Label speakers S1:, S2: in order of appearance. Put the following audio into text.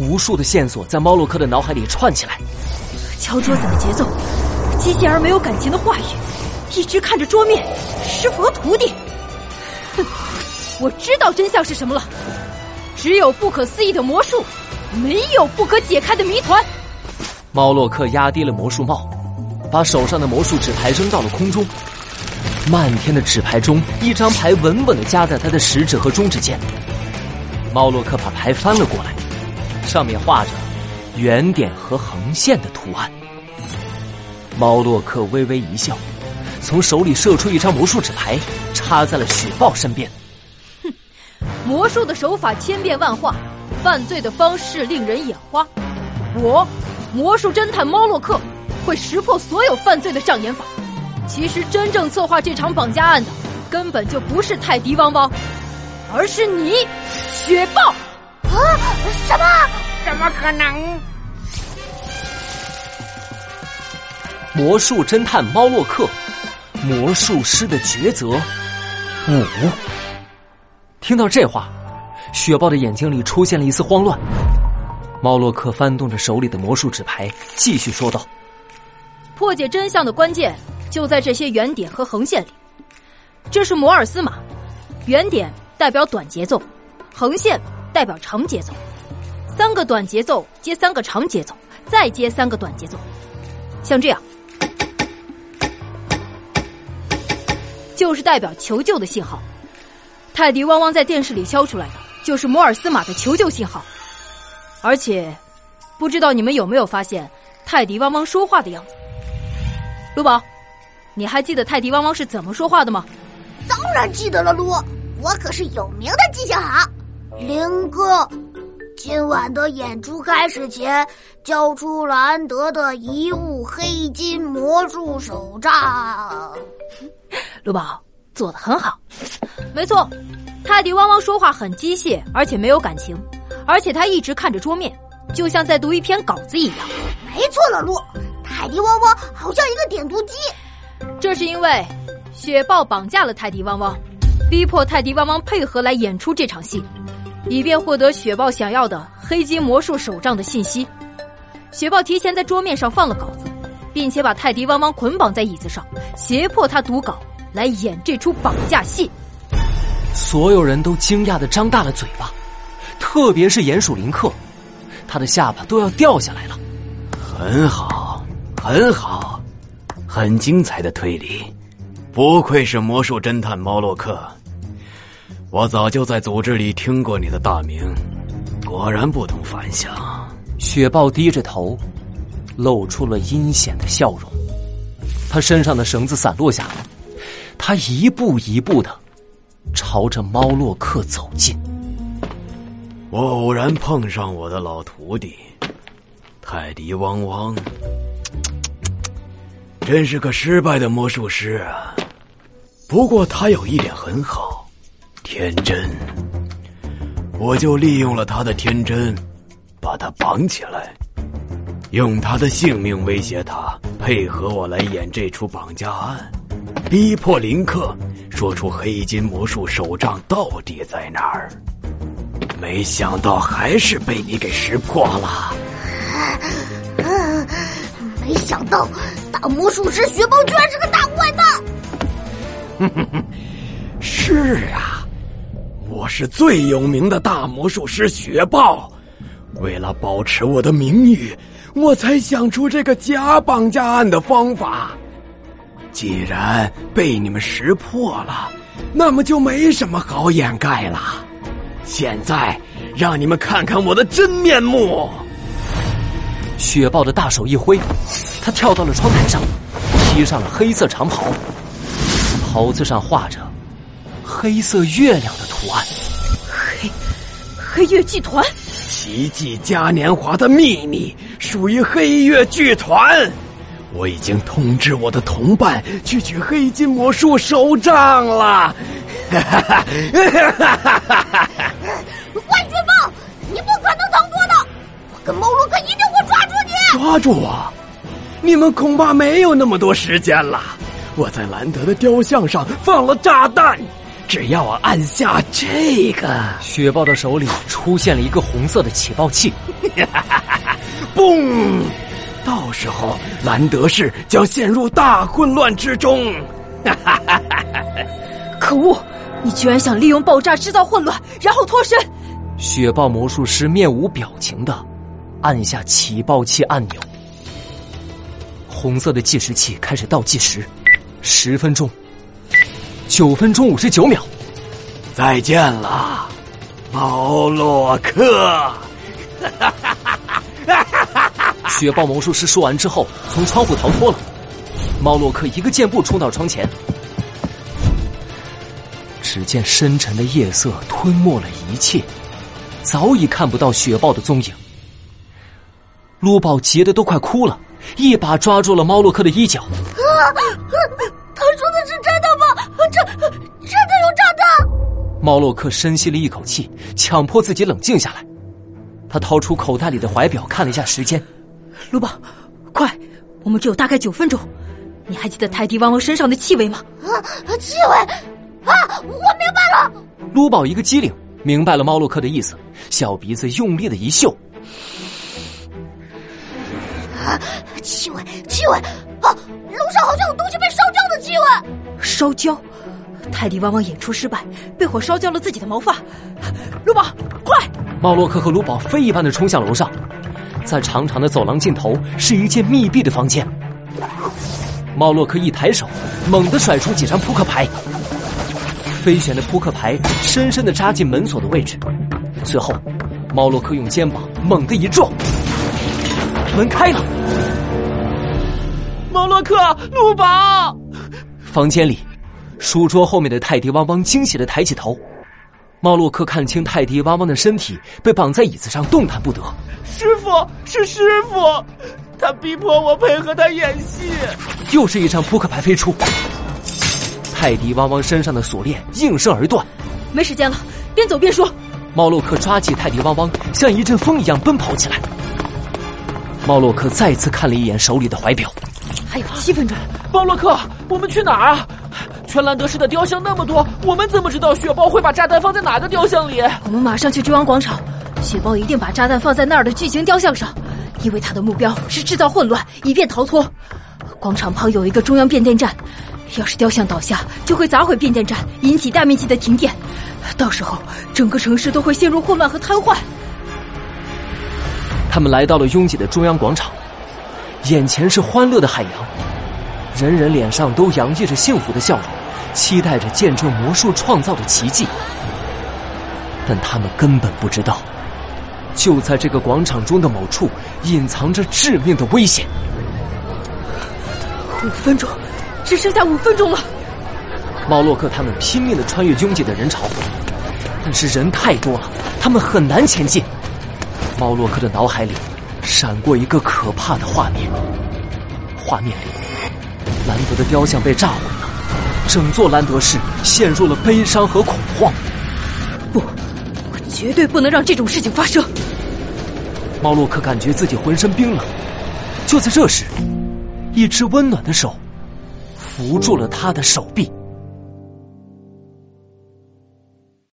S1: 无数的线索在猫洛克的脑海里串起来。
S2: 敲桌子的节奏，机械而没有感情的话语，一直看着桌面，师傅和徒弟。哼，我知道真相是什么了，只有不可思议的魔术，没有不可解开的谜团。
S1: 猫洛克压低了魔术帽，把手上的魔术纸牌扔到了空中。漫天的纸牌中，一张牌稳稳的夹在他的食指和中指间。猫洛克把牌翻了过来，上面画着圆点和横线的图案。猫洛克微微一笑，从手里射出一张魔术纸牌，插在了雪豹身边。
S2: 哼，魔术的手法千变万化，犯罪的方式令人眼花。我，魔术侦探猫洛克，会识破所有犯罪的障眼法。其实，真正策划这场绑架案的，根本就不是泰迪汪汪，而是你，雪豹。
S3: 啊？什么？怎么可能？
S1: 魔术侦探猫洛克，魔术师的抉择五。听到这话，雪豹的眼睛里出现了一丝慌乱。猫洛克翻动着手里的魔术纸牌，继续说道：“
S2: 破解真相的关键就在这些圆点和横线里。这是摩尔斯码，圆点代表短节奏，横线代表长节奏。三个短节奏接三个长节奏，再接三个短节奏，像这样。”就是代表求救的信号，泰迪汪汪在电视里消出来的就是摩尔斯码的求救信号，而且，不知道你们有没有发现泰迪汪汪说话的样子？卢宝，你还记得泰迪汪汪是怎么说话的吗？
S3: 当然记得了，卢，我可是有名的记性好。林哥，今晚的演出开始前，交出兰德的遗物——黑金魔术手杖。
S2: 卢宝做的很好，没错，泰迪汪汪说话很机械，而且没有感情，而且他一直看着桌面，就像在读一篇稿子一样。
S3: 没错了，路，泰迪汪汪好像一个点读机。
S2: 这是因为雪豹绑架了泰迪汪汪，逼迫泰迪汪汪配合来演出这场戏，以便获得雪豹想要的黑金魔术手杖的信息。雪豹提前在桌面上放了稿子，并且把泰迪汪汪捆绑在椅子上，胁迫他读稿。来演这出绑架戏，
S1: 所有人都惊讶的张大了嘴巴，特别是鼹鼠林克，他的下巴都要掉下来了。
S4: 很好，很好，很精彩的推理，不愧是魔术侦探猫洛克。我早就在组织里听过你的大名，果然不同凡响。
S1: 雪豹低着头，露出了阴险的笑容，他身上的绳子散落下来。他一步一步的朝着猫洛克走近。
S4: 我偶然碰上我的老徒弟泰迪汪汪，真是个失败的魔术师啊！不过他有一点很好，天真。我就利用了他的天真，把他绑起来，用他的性命威胁他，配合我来演这出绑架案。逼迫林克说出黑金魔术手杖到底在哪儿，没想到还是被你给识破了。
S3: 没想到大魔术师雪豹居然是个大坏蛋。
S4: 是啊，我是最有名的大魔术师雪豹。为了保持我的名誉，我才想出这个假绑架案的方法。既然被你们识破了，那么就没什么好掩盖了。现在让你们看看我的真面目！
S1: 雪豹的大手一挥，他跳到了窗台上，披上了黑色长袍，袍子上画着黑色月亮的图案。
S2: 黑黑月剧团，
S4: 奇迹嘉年华的秘密属于黑月剧团。我已经通知我的同伴去取黑金魔术手杖了。坏
S3: 雪豹，你不可能逃脱的！我跟猫洛克一定会抓住你。
S4: 抓住我？你们恐怕没有那么多时间了。我在兰德的雕像上放了炸弹，只要我按下这个，
S1: 雪豹的手里出现了一个红色的起爆器，
S4: 嘣！到时候兰德市将陷入大混乱之中。
S2: 可恶！你居然想利用爆炸制造混乱，然后脱身！
S1: 雪豹魔术师面无表情的按下起爆器按钮，红色的计时器开始倒计时，十分钟，九分钟五十九秒，
S4: 再见了，猫洛克！
S1: 雪豹魔术师说完之后，从窗户逃脱了。猫洛克一个箭步冲到窗前。只见深沉的夜色吞没了一切，早已看不到雪豹的踪影。撸宝急得都快哭了，一把抓住了猫洛克的衣角。
S3: 他说的是真的吗？真真的有炸弹？
S1: 猫洛克深吸了一口气，强迫自己冷静下来。他掏出口袋里的怀表，看了一下时间。
S2: 卢宝，快！我们只有大概九分钟。你还记得泰迪汪汪身上的气味吗？
S3: 啊，气味！啊！我明白了。
S1: 卢宝一个机灵，明白了猫洛克的意思，小鼻子用力的一嗅，
S3: 啊，气味，气味！啊，楼上好像有东西被烧焦的气味。
S2: 烧焦！泰迪汪汪演出失败，被火烧焦了自己的毛发。卢宝，快！
S1: 猫洛克和卢宝飞一般的冲向楼上，在长长的走廊尽头是一间密闭的房间。猫洛克一抬手，猛地甩出几张扑克牌。飞旋的扑克牌深深的扎进门锁的位置，随后，猫洛克用肩膀猛地一撞，门开了。
S5: 猫洛克，陆宝！
S1: 房间里，书桌后面的泰迪汪汪惊喜的抬起头。猫洛克看清泰迪汪汪的身体被绑在椅子上，动弹不得。
S5: 师傅是师傅，他逼迫我配合他演戏。
S1: 又是一张扑克牌飞出。泰迪汪汪身上的锁链应声而断，
S2: 没时间了，边走边说。
S1: 猫洛克抓起泰迪汪汪，像一阵风一样奔跑起来。猫洛克再次看了一眼手里的怀表，
S2: 还有七分钟。
S5: 猫洛克，我们去哪儿啊？全兰德市的雕像那么多，我们怎么知道雪豹会把炸弹放在哪个雕像里？
S2: 我们马上去中央广场，雪豹一定把炸弹放在那儿的巨型雕像上，因为他的目标是制造混乱，以便逃脱。广场旁有一个中央变电站。要是雕像倒下，就会砸毁变电站，引起大面积的停电，到时候整个城市都会陷入混乱和瘫痪。
S1: 他们来到了拥挤的中央广场，眼前是欢乐的海洋，人人脸上都洋溢着幸福的笑容，期待着见证魔术创造的奇迹。但他们根本不知道，就在这个广场中的某处，隐藏着致命的危险。
S2: 五分钟。只剩下五分钟了，
S1: 猫洛克他们拼命的穿越拥挤的人潮，但是人太多了，他们很难前进。猫洛克的脑海里闪过一个可怕的画面，画面里兰德的雕像被炸毁了，整座兰德市陷入了悲伤和恐慌。
S2: 不，我绝对不能让这种事情发生。
S1: 猫洛克感觉自己浑身冰冷，就在这时，一只温暖的手。扶住了他的手臂。